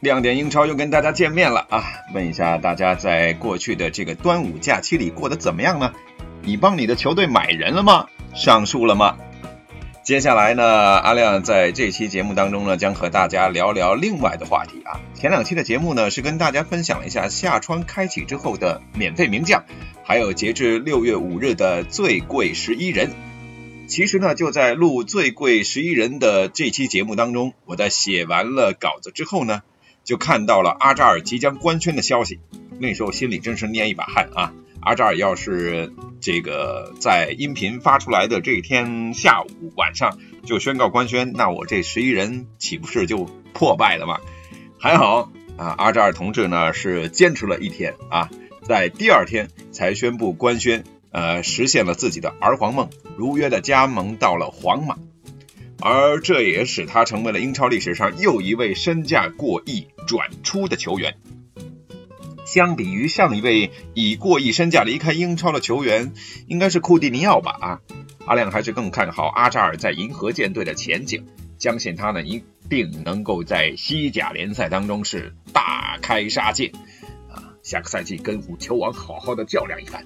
亮点英超又跟大家见面了啊！问一下大家，在过去的这个端午假期里过得怎么样呢？你帮你的球队买人了吗？上树了吗？接下来呢，阿亮在这期节目当中呢，将和大家聊聊另外的话题啊。前两期的节目呢，是跟大家分享了一下夏窗开启之后的免费名将，还有截至六月五日的最贵十一人。其实呢，就在录最贵十一人的这期节目当中，我在写完了稿子之后呢，就看到了阿扎尔即将官宣的消息。那时候心里真是捏一把汗啊！阿扎尔要是这个在音频发出来的这天下午晚上就宣告官宣，那我这十一人岂不是就破败了吗？还好啊，阿扎尔同志呢是坚持了一天啊，在第二天才宣布官宣。呃，实现了自己的儿皇梦，如约的加盟到了皇马，而这也使他成为了英超历史上又一位身价过亿转出的球员。相比于上一位以过亿身价离开英超的球员，应该是库蒂尼奥吧？啊，阿亮还是更看好阿扎尔在银河舰队的前景，相信他呢一定能够在西甲联赛当中是大开杀戒啊，下个赛季跟五球王好好的较量一番。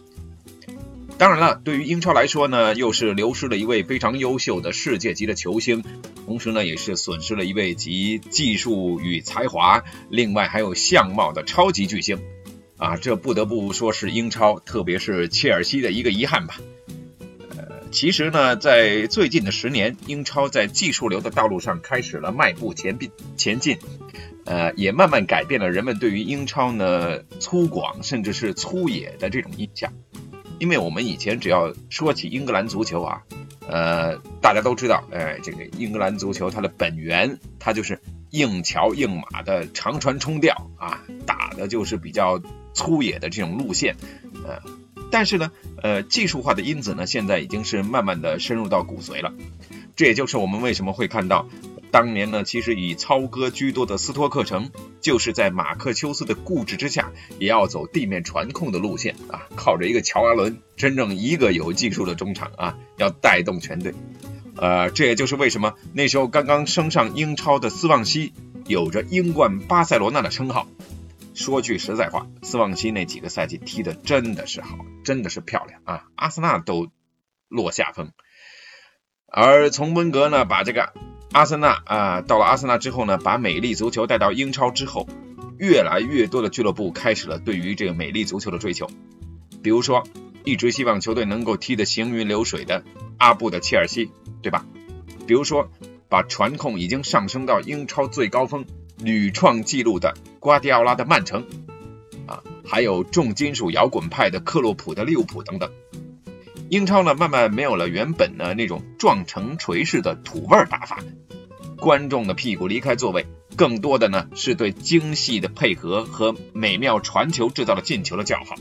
当然了，对于英超来说呢，又是流失了一位非常优秀的世界级的球星，同时呢，也是损失了一位集技术与才华，另外还有相貌的超级巨星，啊，这不得不说是英超，特别是切尔西的一个遗憾吧。呃，其实呢，在最近的十年，英超在技术流的道路上开始了迈步前进，前进，呃，也慢慢改变了人们对于英超呢粗犷甚至是粗野的这种印象。因为我们以前只要说起英格兰足球啊，呃，大家都知道，哎，这个英格兰足球它的本源，它就是硬桥硬马的长传冲吊啊，打的就是比较粗野的这种路线，呃，但是呢，呃，技术化的因子呢，现在已经是慢慢的深入到骨髓了，这也就是我们为什么会看到。当年呢，其实以操戈居多的斯托克城，就是在马克丘斯的固执之下，也要走地面传控的路线啊，靠着一个乔阿伦，真正一个有技术的中场啊，要带动全队。呃，这也就是为什么那时候刚刚升上英超的斯旺西，有着英冠巴塞罗那的称号。说句实在话，斯旺西那几个赛季踢的真的是好，真的是漂亮啊，阿森纳都落下风。而从温格呢，把这个。阿森纳啊，到了阿森纳之后呢，把美丽足球带到英超之后，越来越多的俱乐部开始了对于这个美丽足球的追求。比如说，一直希望球队能够踢得行云流水的阿布的切尔西，对吧？比如说，把传控已经上升到英超最高峰、屡创纪录的瓜迪奥拉的曼城，啊，还有重金属摇滚派的克洛普的利物浦等等。英超呢，慢慢没有了原本的那种撞城锤式的土味打法，观众的屁股离开座位，更多的呢是对精细的配合和美妙传球制造了进球的叫好。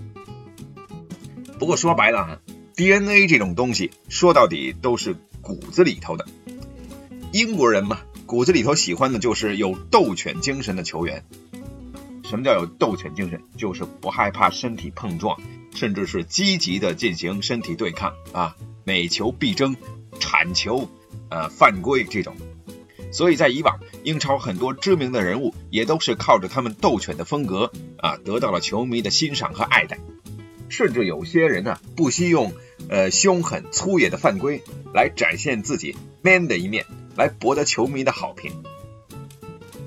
不过说白了啊，DNA 这种东西说到底都是骨子里头的。英国人嘛，骨子里头喜欢的就是有斗犬精神的球员。什么叫有斗犬精神？就是不害怕身体碰撞。甚至是积极的进行身体对抗啊，每球必争、铲球、呃犯规这种。所以在以往英超很多知名的人物也都是靠着他们斗犬的风格啊，得到了球迷的欣赏和爱戴。甚至有些人呢，不惜用呃凶狠粗野的犯规来展现自己 man 的一面，来博得球迷的好评。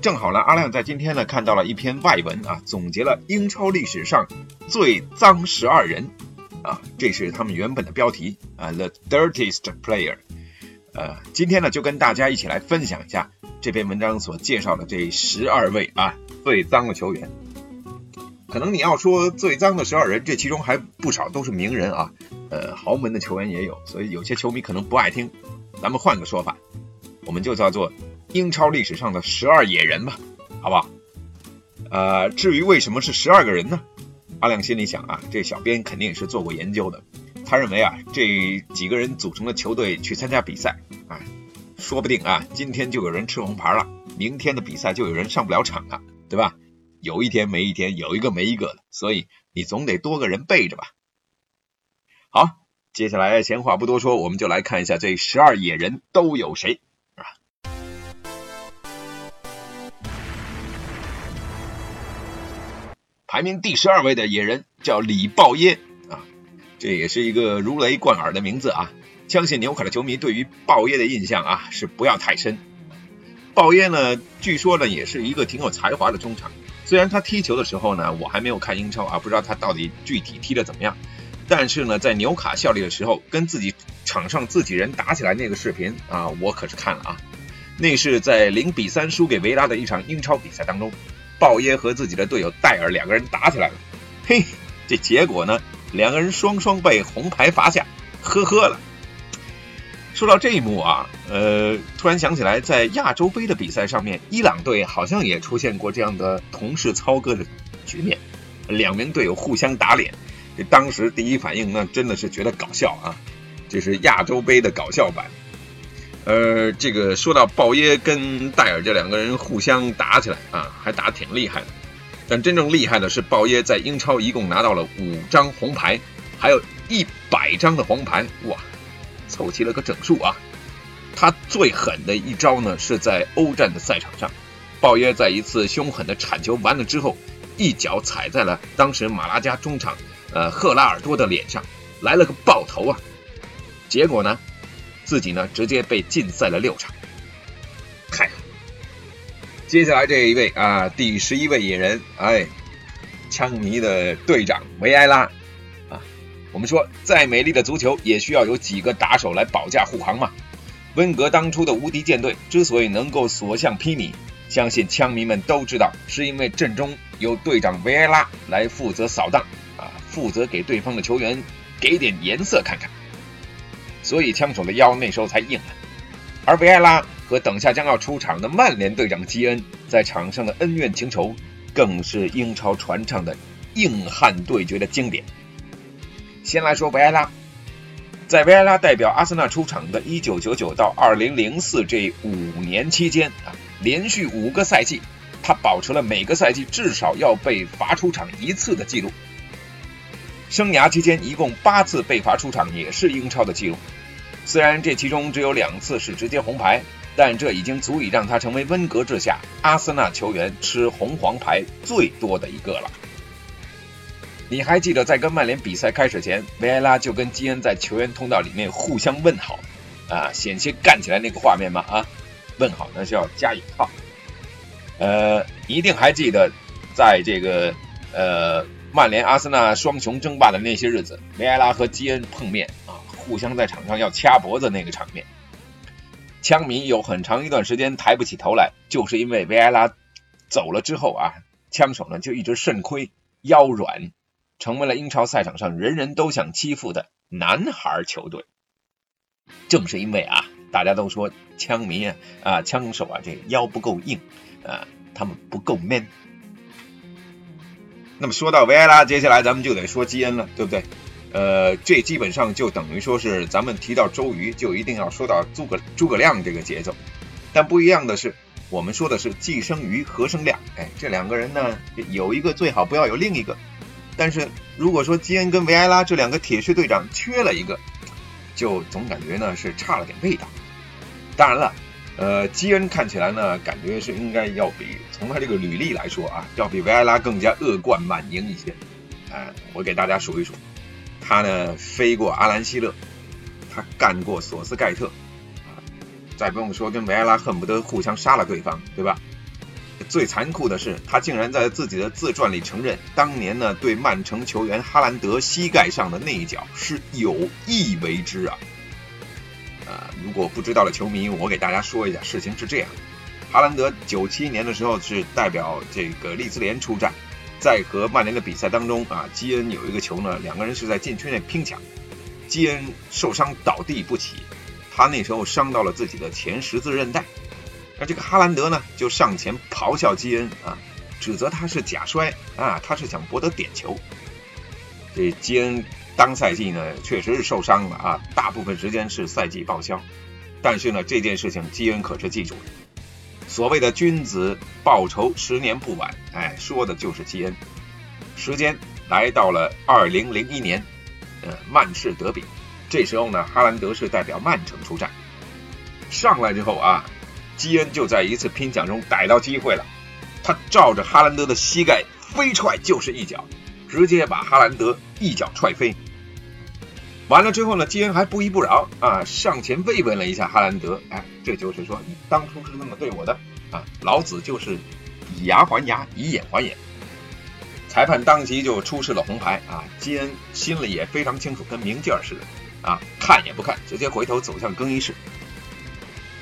正好呢，阿亮在今天呢看到了一篇外文啊，总结了英超历史上最脏十二人啊，这是他们原本的标题啊，The Dirtiest Player。呃，今天呢就跟大家一起来分享一下这篇文章所介绍的这十二位啊最脏的球员。可能你要说最脏的十二人，这其中还不少都是名人啊，呃，豪门的球员也有，所以有些球迷可能不爱听。咱们换个说法，我们就叫做。英超历史上的十二野人吧，好不好？呃，至于为什么是十二个人呢？阿亮心里想啊，这小编肯定是做过研究的。他认为啊，这几个人组成的球队去参加比赛啊，说不定啊，今天就有人吃红牌了，明天的比赛就有人上不了场了，对吧？有一天没一天，有一个没一个的，所以你总得多个人备着吧。好，接下来闲话不多说，我们就来看一下这十二野人都有谁排名第十二位的野人叫李豹耶啊。这也是一个如雷贯耳的名字啊！相信纽卡的球迷对于鲍耶的印象啊是不要太深。鲍耶呢，据说呢也是一个挺有才华的中场。虽然他踢球的时候呢，我还没有看英超啊，不知道他到底具体踢的怎么样。但是呢，在纽卡效力的时候，跟自己场上自己人打起来那个视频啊，我可是看了啊。那是在零比三输给维拉的一场英超比赛当中，鲍耶和自己的队友戴尔两个人打起来了。嘿，这结果呢？两个人双双被红牌罚下，呵呵了。说到这一幕啊，呃，突然想起来，在亚洲杯的比赛上面，伊朗队好像也出现过这样的同事操戈的局面，两名队友互相打脸。这当时第一反应那真的是觉得搞笑啊，这是亚洲杯的搞笑版。呃，这个说到鲍耶跟戴尔这两个人互相打起来啊，还打挺厉害的。但真正厉害的是，鲍耶在英超一共拿到了五张红牌，还有一百张的黄牌，哇，凑齐了个整数啊！他最狠的一招呢，是在欧战的赛场上，鲍耶在一次凶狠的铲球完了之后，一脚踩在了当时马拉加中场呃赫拉尔多的脸上，来了个爆头啊！结果呢，自己呢直接被禁赛了六场。看。接下来这一位啊，第十一位野人，哎，枪迷的队长维埃拉啊。我们说，再美丽的足球也需要有几个打手来保驾护航嘛。温格当初的无敌舰队之所以能够所向披靡，相信枪迷们都知道，是因为阵中有队长维埃拉来负责扫荡啊，负责给对方的球员给点颜色看看，所以枪手的腰那时候才硬啊。而维埃拉。和等下将要出场的曼联队长基恩在场上的恩怨情仇，更是英超传唱的硬汉对决的经典。先来说维埃拉，在维埃拉代表阿森纳出场的1999到2004这五年期间啊，连续五个赛季，他保持了每个赛季至少要被罚出场一次的记录。生涯期间一共八次被罚出场，也是英超的记录。虽然这其中只有两次是直接红牌。但这已经足以让他成为温格治下阿森纳球员吃红黄牌最多的一个了。你还记得在跟曼联比赛开始前，维埃拉就跟基恩在球员通道里面互相问好，啊，险些干起来那个画面吗？啊，问好那是要加引号。呃，一定还记得，在这个呃曼联阿森纳双雄争霸的那些日子，维埃拉和基恩碰面啊，互相在场上要掐脖子那个场面。枪迷有很长一段时间抬不起头来，就是因为维埃拉走了之后啊，枪手呢就一直肾亏腰软，成为了英超赛场上人人都想欺负的男孩球队。正是因为啊，大家都说枪迷啊啊枪手啊这腰不够硬啊，他们不够 man。那么说到维埃拉，接下来咱们就得说基恩了，对不对？呃，这基本上就等于说是咱们提到周瑜，就一定要说到诸葛诸葛亮这个节奏。但不一样的是，我们说的是既生瑜，何生亮。哎，这两个人呢，有一个最好不要有另一个。但是如果说基恩跟维埃拉这两个铁血队长缺了一个，就总感觉呢是差了点味道。当然了，呃，基恩看起来呢，感觉是应该要比从他这个履历来说啊，要比维埃拉更加恶贯满盈一些。哎，我给大家数一数。他呢飞过阿兰希勒，他干过索斯盖特，啊，再不用说跟维埃拉恨不得互相杀了对方，对吧？最残酷的是，他竟然在自己的自传里承认，当年呢对曼城球员哈兰德膝盖上的那一脚是有意为之啊！如果不知道的球迷，我给大家说一下，事情是这样：哈兰德九七年的时候是代表这个利兹联出战。在和曼联的比赛当中啊，基恩有一个球呢，两个人是在禁区内拼抢，基恩受伤倒地不起，他那时候伤到了自己的前十字韧带，那这个哈兰德呢就上前咆哮基恩啊，指责他是假摔啊，他是想博得点球。这基恩当赛季呢，确实是受伤了啊，大部分时间是赛季报销。但是呢，这件事情基恩可是记住了。所谓的君子报仇，十年不晚。哎，说的就是基恩。时间来到了二零零一年，呃，曼市德比。这时候呢，哈兰德是代表曼城出战。上来之后啊，基恩就在一次拼抢中逮到机会了，他照着哈兰德的膝盖飞踹就是一脚，直接把哈兰德一脚踹飞。完了之后呢，基恩还不依不饶啊，上前慰问了一下哈兰德。哎，这就是说你当初是那么对我的啊，老子就是以牙还牙，以眼还眼。裁判当即就出示了红牌啊，基恩心里也非常清楚，跟明镜似的啊，看也不看，直接回头走向更衣室。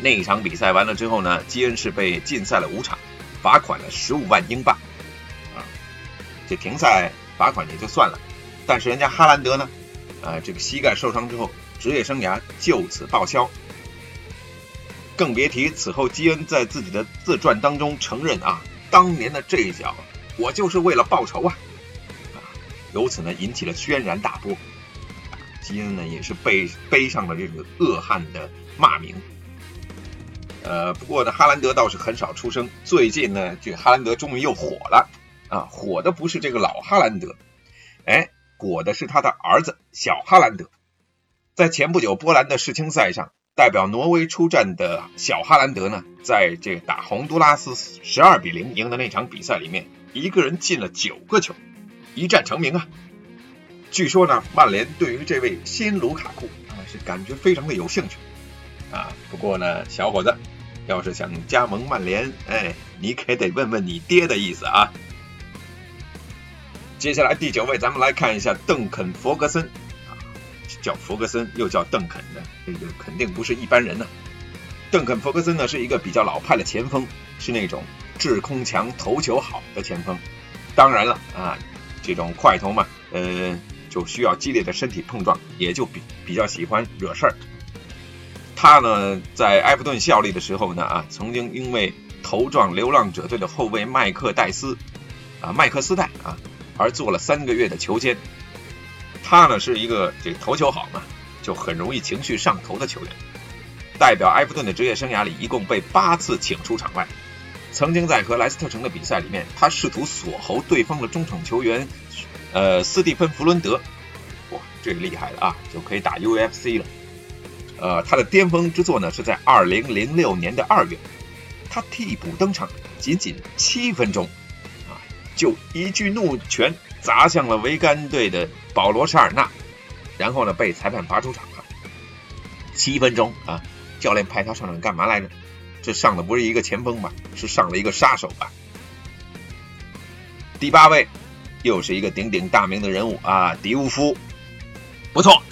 那一场比赛完了之后呢，基恩是被禁赛了五场，罚款了十五万英镑啊，这停赛罚款也就算了，但是人家哈兰德呢？啊，这个膝盖受伤之后，职业生涯就此报销。更别提此后基恩在自己的自传当中承认啊，当年的这一脚，我就是为了报仇啊！啊，由此呢引起了轩然大波。基恩呢也是背背上了这个恶汉的骂名。呃，不过呢，哈兰德倒是很少出声。最近呢，这哈兰德终于又火了啊！火的不是这个老哈兰德，哎。火的是他的儿子小哈兰德，在前不久波兰的世青赛上，代表挪威出战的小哈兰德呢，在这打洪都拉斯十二比零赢的那场比赛里面，一个人进了九个球，一战成名啊！据说呢，曼联对于这位新卢卡库啊是感觉非常的有兴趣啊。不过呢，小伙子要是想加盟曼联，哎，你可得问问你爹的意思啊。接下来第九位，咱们来看一下邓肯·弗格森啊，叫弗格森又叫邓肯的，这个肯定不是一般人呢。邓肯·弗格森呢是一个比较老派的前锋，是那种制空强、头球好的前锋。当然了啊，这种快头嘛，呃，就需要激烈的身体碰撞，也就比比较喜欢惹事儿。他呢在埃弗顿效力的时候呢啊，曾经因为头撞流浪者队的后卫麦克戴斯啊，麦克斯戴啊。而做了三个月的球监，他呢是一个这头球好嘛，就很容易情绪上头的球员。代表埃弗顿的职业生涯里，一共被八次请出场外。曾经在和莱斯特城的比赛里面，他试图锁喉对方的中场球员，呃，斯蒂芬·弗伦德。哇，这个厉害了啊，就可以打 UFC 了。呃，他的巅峰之作呢是在2006年的二月，他替补登场，仅仅七分钟。就一句怒拳砸向了维甘队的保罗·沙尔纳，然后呢被裁判罚出场了。七分钟啊，教练派他上场干嘛来着？这上的不是一个前锋吧？是上了一个杀手吧？第八位，又是一个鼎鼎大名的人物啊，迪乌夫。不错，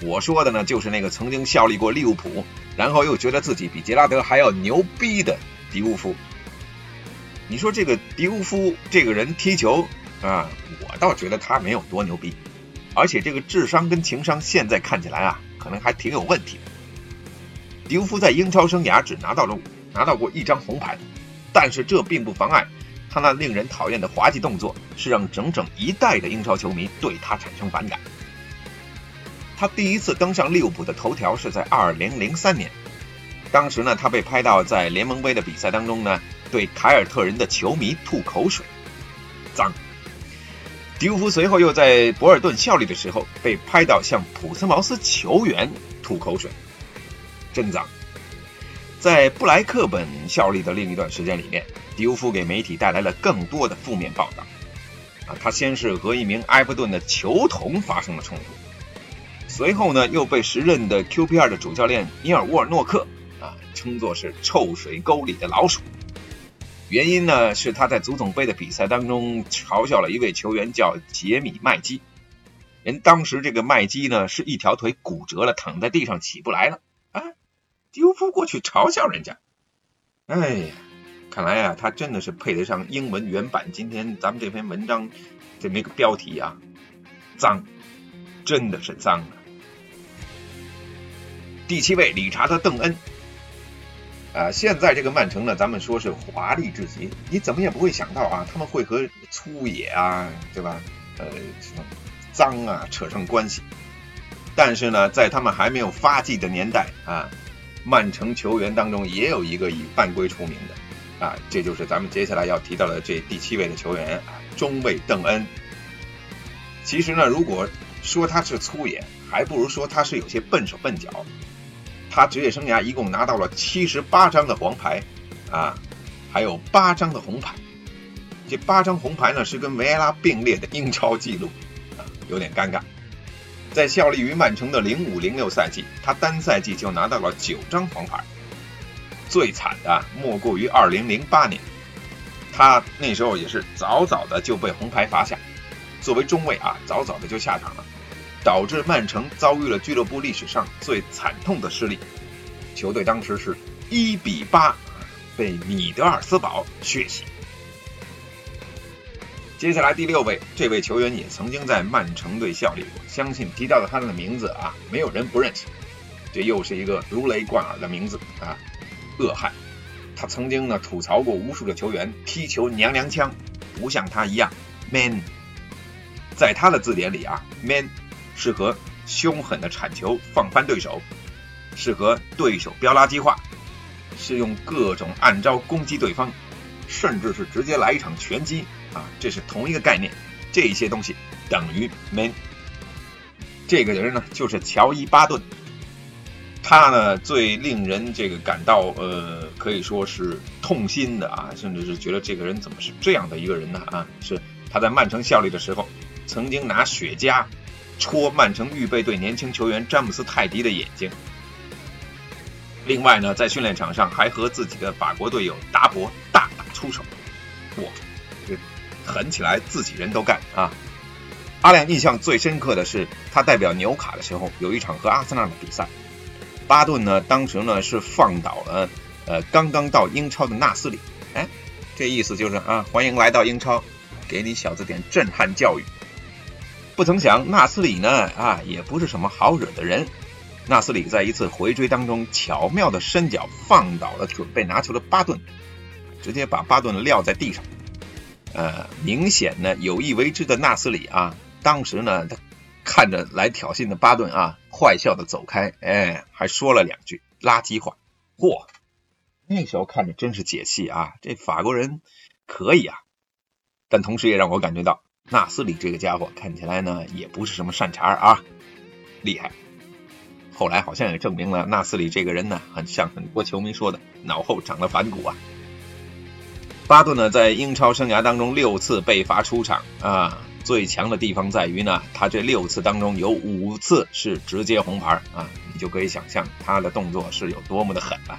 我说的呢就是那个曾经效力过利物浦，然后又觉得自己比杰拉德还要牛逼的迪乌夫。你说这个迪乌夫这个人踢球啊，我倒觉得他没有多牛逼，而且这个智商跟情商现在看起来啊，可能还挺有问题的。迪乌夫在英超生涯只拿到了拿到过一张红牌，但是这并不妨碍他那令人讨厌的滑稽动作，是让整整一代的英超球迷对他产生反感。他第一次登上利物浦的头条是在2003年，当时呢，他被拍到在联盟杯的比赛当中呢。对凯尔特人的球迷吐口水，脏。迪乌夫随后又在博尔顿效力的时候被拍到向普斯茅斯球员吐口水，真脏。在布莱克本效力的另一段时间里面，迪乌夫给媒体带来了更多的负面报道。啊，他先是和一名埃弗顿的球童发生了冲突，随后呢又被时任的 QPR 的主教练尼尔沃尔诺克啊称作是臭水沟里的老鼠。原因呢是他在足总杯的比赛当中嘲笑了一位球员，叫杰米麦基。人当时这个麦基呢是一条腿骨折了，躺在地上起不来了啊。丢夫过去嘲笑人家，哎呀，看来啊他真的是配得上英文原版今天咱们这篇文章这么一个标题啊，脏，真的是脏啊。第七位，理查德·邓恩。啊，现在这个曼城呢，咱们说是华丽至极，你怎么也不会想到啊，他们会和粗野啊，对吧？呃，脏啊扯上关系。但是呢，在他们还没有发迹的年代啊，曼城球员当中也有一个以犯规出名的啊，这就是咱们接下来要提到的这第七位的球员啊，中卫邓恩。其实呢，如果说他是粗野，还不如说他是有些笨手笨脚。他职业生涯一共拿到了七十八张的黄牌，啊，还有八张的红牌。这八张红牌呢是跟维埃拉并列的英超纪录，啊，有点尴尬。在效力于曼城的零五零六赛季，他单赛季就拿到了九张黄牌。最惨的莫过于二零零八年，他那时候也是早早的就被红牌罚下，作为中卫啊，早早的就下场了。导致曼城遭遇了俱乐部历史上最惨痛的失利，球队当时是一比八被米德尔斯堡血洗。接下来第六位，这位球员也曾经在曼城队效力过，相信提到了他的名字啊，没有人不认识。这又是一个如雷贯耳的名字啊，恶汉。他曾经呢吐槽过无数的球员踢球娘娘腔，不像他一样 man。在他的字典里啊，man。适合凶狠的铲球放翻对手，适合对手飙垃圾话，是用各种暗招攻击对方，甚至是直接来一场拳击啊！这是同一个概念，这些东西等于 man。这个人呢，就是乔伊巴顿，他呢最令人这个感到呃可以说是痛心的啊，甚至是觉得这个人怎么是这样的一个人呢啊？是他在曼城效力的时候，曾经拿雪茄。戳曼城预备队年轻球员詹姆斯泰迪的眼睛。另外呢，在训练场上还和自己的法国队友达博大打出手。哇，这狠起来自己人都干啊！阿亮印象最深刻的是他代表纽卡的时候，有一场和阿森纳的比赛。巴顿呢，当时呢是放倒了呃刚刚到英超的纳斯里。哎，这意思就是啊，欢迎来到英超，给你小子点震撼教育。不曾想，纳斯里呢啊，也不是什么好惹的人。纳斯里在一次回追当中，巧妙的伸脚放倒了准备拿球的巴顿，直接把巴顿撂在地上。呃，明显呢有意为之的纳斯里啊，当时呢他看着来挑衅的巴顿啊，坏笑的走开，哎，还说了两句垃圾话。嚯，那时候看着真是解气啊！这法国人可以啊，但同时也让我感觉到。纳斯里这个家伙看起来呢，也不是什么善茬啊，厉害。后来好像也证明了纳斯里这个人呢，很像很多球迷说的，脑后长了反骨啊。巴顿呢，在英超生涯当中六次被罚出场啊，最强的地方在于呢，他这六次当中有五次是直接红牌啊，你就可以想象他的动作是有多么的狠了。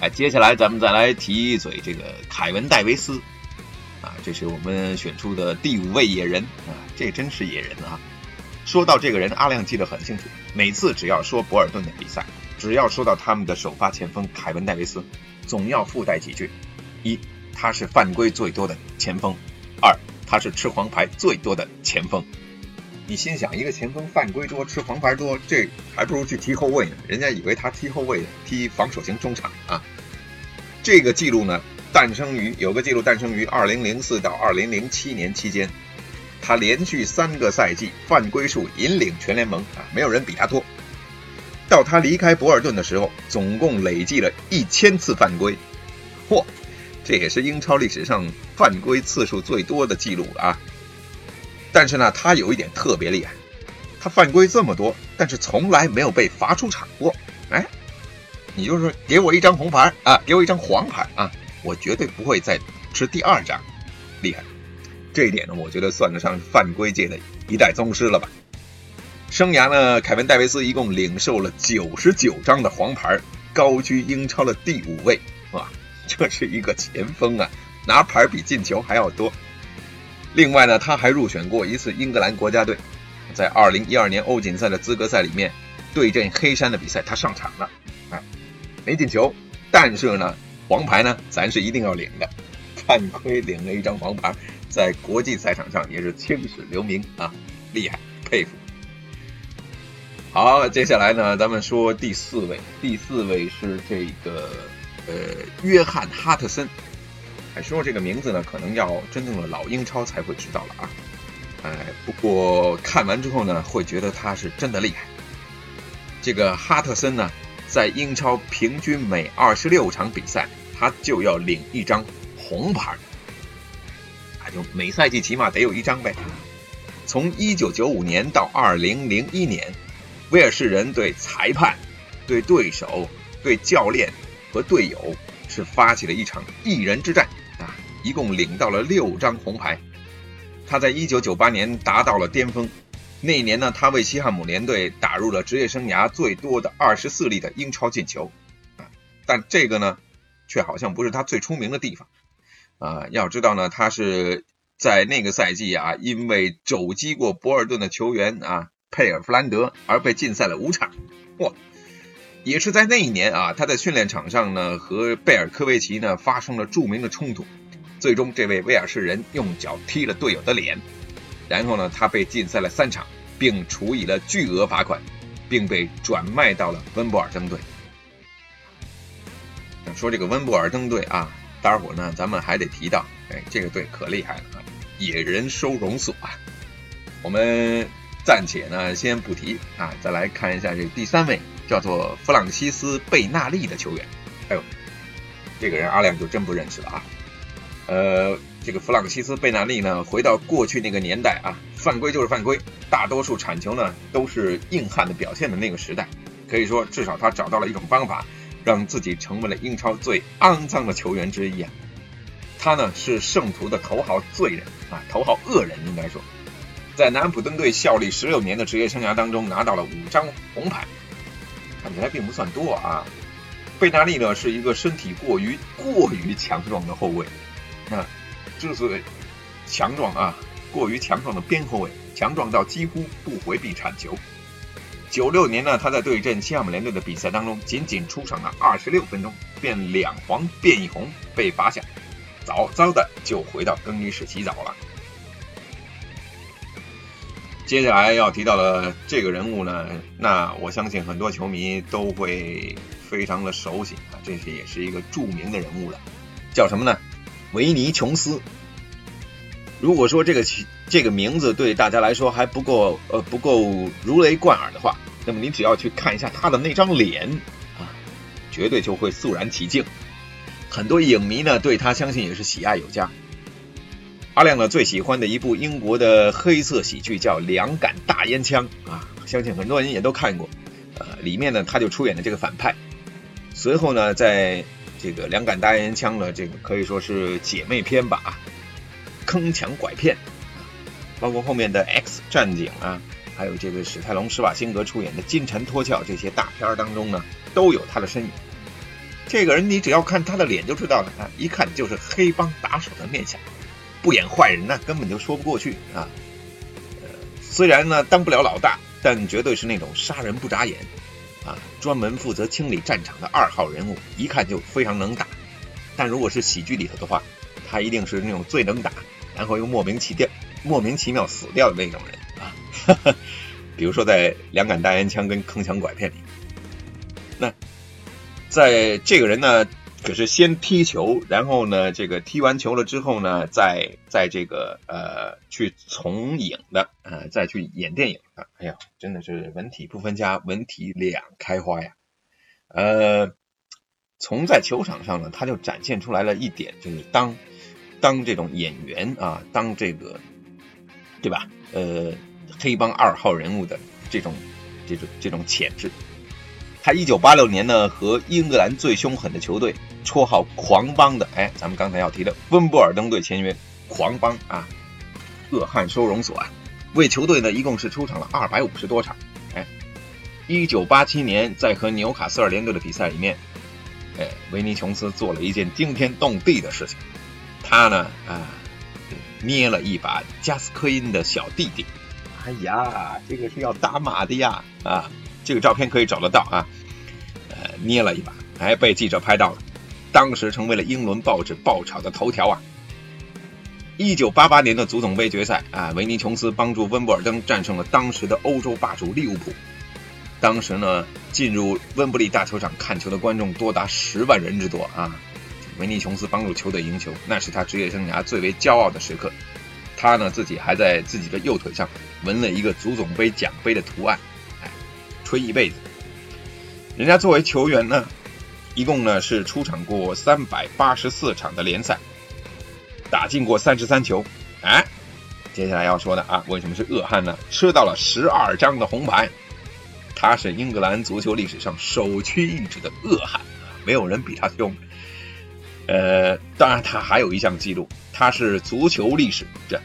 哎，接下来咱们再来提一嘴这个凯文戴维斯。啊，这是我们选出的第五位野人啊，这真是野人啊！说到这个人，阿亮记得很清楚，每次只要说博尔顿的比赛，只要说到他们的首发前锋凯文戴维斯，总要附带几句：一，他是犯规最多的前锋；二，他是吃黄牌最多的前锋。你心想，一个前锋犯规多，吃黄牌多，这还不如去踢后卫呢。人家以为他踢后卫，踢防守型中场啊。这个记录呢？诞生于有个记录，诞生于二零零四到二零零七年期间，他连续三个赛季犯规数引领全联盟啊，没有人比他多。到他离开博尔顿的时候，总共累计了一千次犯规，嚯，这也是英超历史上犯规次数最多的记录啊。但是呢，他有一点特别厉害，他犯规这么多，但是从来没有被罚出场过。哎，你就是给我一张红牌啊，给我一张黄牌啊。我绝对不会再吃第二张，厉害！这一点呢，我觉得算得上犯规界的一代宗师了吧。生涯呢，凯文戴维斯一共领受了九十九张的黄牌，高居英超的第五位。哇，这是一个前锋啊，拿牌比进球还要多。另外呢，他还入选过一次英格兰国家队，在二零一二年欧锦赛的资格赛里面对阵黑山的比赛，他上场了，啊，没进球，但是呢。黄牌呢，咱是一定要领的。犯规领了一张黄牌，在国际赛场上也是青史留名啊，厉害，佩服。好，接下来呢，咱们说第四位，第四位是这个呃约翰哈特森。哎，说这个名字呢，可能要真正的老英超才会知道了啊。哎，不过看完之后呢，会觉得他是真的厉害。这个哈特森呢，在英超平均每二十六场比赛，他就要领一张红牌，啊，就每赛季起码得有一张呗。从一九九五年到二零零一年。威尔士人对裁判、对对手、对教练和队友是发起了一场一人之战啊！一共领到了六张红牌。他在1998年达到了巅峰，那一年呢，他为西汉姆联队打入了职业生涯最多的24粒的英超进球啊！但这个呢，却好像不是他最出名的地方啊！要知道呢，他是在那个赛季啊，因为肘击过博尔顿的球员啊。佩尔弗兰德而被禁赛了五场，哇！也是在那一年啊，他在训练场上呢和贝尔科维奇呢发生了著名的冲突，最终这位威尔士人用脚踢了队友的脸，然后呢他被禁赛了三场，并处以了巨额罚款，并被转卖到了温布尔登队。说这个温布尔登队啊，待会儿呢咱们还得提到，哎，这个队可厉害了啊，野人收容所啊，我们。暂且呢，先不提啊，再来看一下这第三位，叫做弗朗西斯·贝纳利的球员。哎呦，这个人阿亮就真不认识了啊。呃，这个弗朗西斯·贝纳利呢，回到过去那个年代啊，犯规就是犯规，大多数铲球呢都是硬汉的表现的那个时代，可以说至少他找到了一种方法，让自己成为了英超最肮脏的球员之一啊。他呢是圣徒的头号罪人啊，头号恶人应该说。在南安普顿队效力十六年的职业生涯当中，拿到了五张红牌，看起来并不算多啊。贝纳利呢是一个身体过于过于强壮的后卫，那之所以强壮啊，过于强壮的边后卫，强壮到几乎不回避铲球。九六年呢，他在对阵西汉姆联队的比赛当中，仅仅出场了二十六分钟，便两黄变一红被罚下，早早的就回到更衣室洗澡了。接下来要提到的这个人物呢，那我相信很多球迷都会非常的熟悉啊，这是也是一个著名的人物了，叫什么呢？维尼琼斯。如果说这个这个名字对大家来说还不够呃不够如雷贯耳的话，那么你只要去看一下他的那张脸啊，绝对就会肃然起敬。很多影迷呢对他相信也是喜爱有加。阿亮呢最喜欢的一部英国的黑色喜剧叫《两杆大烟枪》啊，相信很多人也都看过。呃，里面呢他就出演的这个反派。随后呢，在这个《两杆大烟枪》呢这个可以说是姐妹篇吧啊，坑抢拐骗，包括后面的《X 战警》啊，还有这个史泰龙、施瓦辛格出演的《金蝉脱壳》这些大片当中呢，都有他的身影。这个人你只要看他的脸就知道了啊，一看就是黑帮打手的面相。不演坏人呢，根本就说不过去啊。呃，虽然呢当不了老大，但绝对是那种杀人不眨眼啊，专门负责清理战场的二号人物，一看就非常能打。但如果是喜剧里头的话，他一定是那种最能打，然后又莫名其妙、莫名其妙死掉的那种人啊。哈 哈比如说在《两杆大烟枪》跟《铿锵拐骗》里，那在这个人呢？可是先踢球，然后呢，这个踢完球了之后呢，再在这个呃去从影的，呃再去演电影的。哎呀，真的是文体不分家，文体两开花呀。呃，从在球场上呢，他就展现出来了一点，就是当当这种演员啊，当这个对吧？呃，黑帮二号人物的这种这种这种潜质。他一九八六年呢，和英格兰最凶狠的球队，绰号“狂帮”的，哎，咱们刚才要提的温布尔登队签约“狂帮”啊，恶汉收容所啊，为球队呢一共是出场了二百五十多场。哎，一九八七年在和纽卡斯尔联队的比赛里面，哎，维尼琼斯做了一件惊天动地的事情，他呢啊捏了一把加斯科因的小弟弟，哎呀，这个是要打码的呀啊！这个照片可以找得到啊，呃，捏了一把，还被记者拍到了，当时成为了英伦报纸爆炒的头条啊。一九八八年的足总杯决赛啊，维尼琼斯帮助温布尔登战胜了当时的欧洲霸主利物浦，当时呢，进入温布利大球场看球的观众多达十万人之多啊！维尼琼斯帮助球队赢球，那是他职业生涯最为骄傲的时刻。他呢，自己还在自己的右腿上纹了一个足总杯奖杯的图案，哎，吹一辈子。人家作为球员呢，一共呢是出场过三百八十四场的联赛，打进过三十三球。哎，接下来要说的啊，为什么是恶汉呢？吃到了十二张的红牌。他是英格兰足球历史上首屈一指的恶汉，没有人比他凶。呃，当然他还有一项记录，他是足球历史这，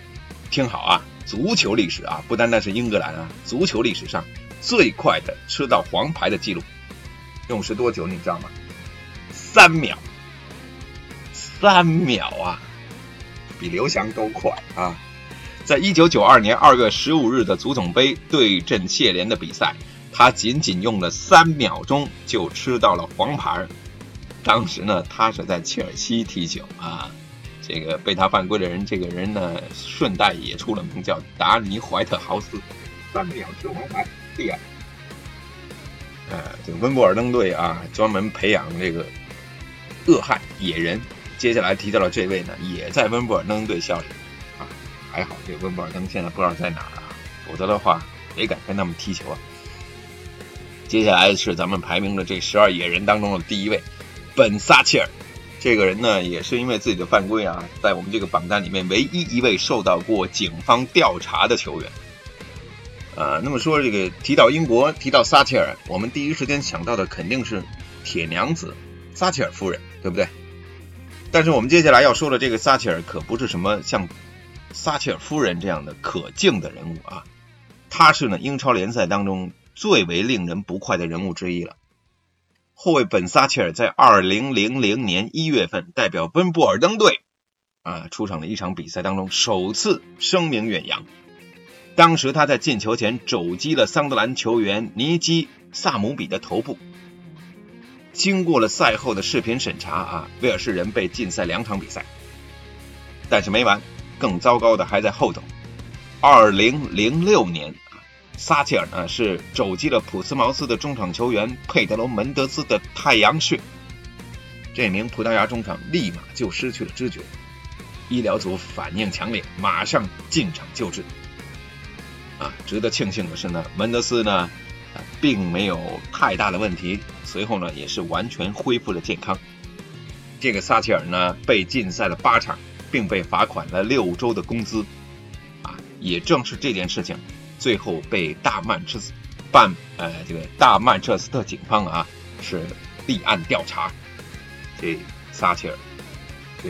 听好啊，足球历史啊，不单单是英格兰啊，足球历史上最快的吃到黄牌的记录，用时多久你知道吗？三秒，三秒啊，比刘翔都快啊！在一九九二年二月十五日的足总杯对阵谢联的比赛。他仅仅用了三秒钟就吃到了黄牌当时呢，他是在切尔西踢球啊。这个被他犯规的人，这个人呢，顺带也出了名，叫达尼·怀特豪斯。三秒吃黄牌，厉害！呃，这个温布尔登队啊，专门培养这个恶汉野人。接下来提到了这位呢，也在温布尔登队效力啊。还好这温布尔登现在不知道在哪儿啊，否则的话，谁敢跟他们踢球啊？接下来是咱们排名的这十二野人当中的第一位，本撒切尔。这个人呢，也是因为自己的犯规啊，在我们这个榜单里面唯一一位受到过警方调查的球员。啊，那么说这个提到英国，提到撒切尔，我们第一时间想到的肯定是铁娘子撒切尔夫人，对不对？但是我们接下来要说的这个撒切尔可不是什么像撒切尔夫人这样的可敬的人物啊，他是呢英超联赛当中。最为令人不快的人物之一了。后卫本萨切尔在二零零零年一月份代表温布尔登队啊出场的一场比赛当中，首次声名远扬。当时他在进球前肘击了桑德兰球员尼基萨姆比的头部。经过了赛后的视频审查啊，威尔士人被禁赛两场比赛。但是没完，更糟糕的还在后头。二零零六年。撒切尔呢是肘击了普斯茅斯的中场球员佩德罗门德斯的太阳穴，这名葡萄牙中场立马就失去了知觉，医疗组反应强烈，马上进场救治。啊，值得庆幸的是呢，门德斯呢并没有太大的问题，随后呢也是完全恢复了健康。这个撒切尔呢被禁赛了八场，并被罚款了六周的工资。啊，也正是这件事情。最后被大曼彻斯办呃这个大曼彻斯特警方啊是立案调查，这撒切尔这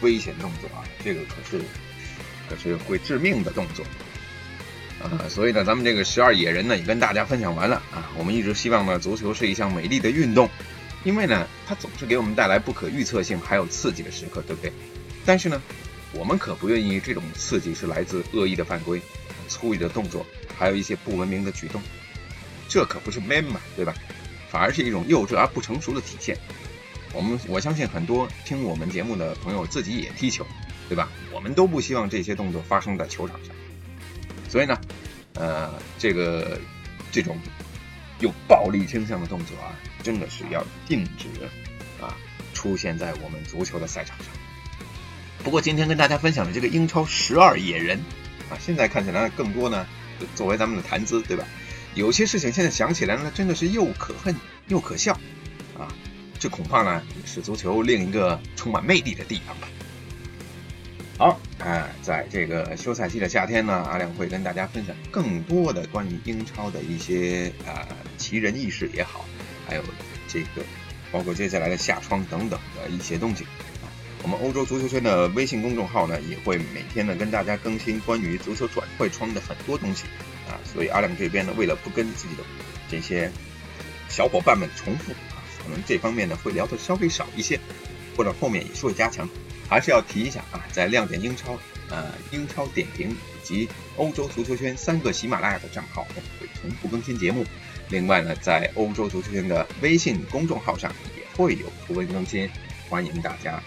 危险动作啊，这个可是可是会致命的动作啊，所以呢，咱们这个十二野人呢也跟大家分享完了啊。我们一直希望呢，足球是一项美丽的运动，因为呢，它总是给我们带来不可预测性还有刺激的时刻，对不对？但是呢，我们可不愿意这种刺激是来自恶意的犯规。粗野的动作，还有一些不文明的举动，这可不是 man 嘛，对吧？反而是一种幼稚而不成熟的体现。我们我相信很多听我们节目的朋友自己也踢球，对吧？我们都不希望这些动作发生在球场上。所以呢，呃，这个这种有暴力倾向的动作啊，真的是要禁止啊出现在我们足球的赛场上。不过今天跟大家分享的这个英超十二野人。啊，现在看起来更多呢，作为咱们的谈资，对吧？有些事情现在想起来呢，真的是又可恨又可笑，啊，这恐怕呢是足球另一个充满魅力的地方吧。好，哎，在这个休赛期的夏天呢，阿亮会跟大家分享更多的关于英超的一些啊奇人异事也好，还有这个包括接下来的夏窗等等的一些东西。我们欧洲足球圈的微信公众号呢，也会每天呢跟大家更新关于足球转会窗的很多东西啊，所以阿亮这边呢，为了不跟自己的这些小伙伴们重复啊，可能这方面呢会聊的稍微少一些，或者后面也是会加强，还是要提一下啊，在亮点英超、呃英超点评以及欧洲足球圈三个喜马拉雅的账号我们会同步更新节目，另外呢，在欧洲足球圈的微信公众号上也会有图文更新，欢迎大家。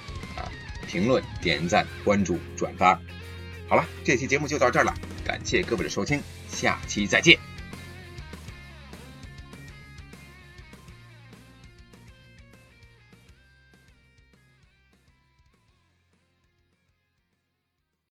评论、点赞、关注、转发，好了，这期节目就到这儿了，感谢各位的收听，下期再见。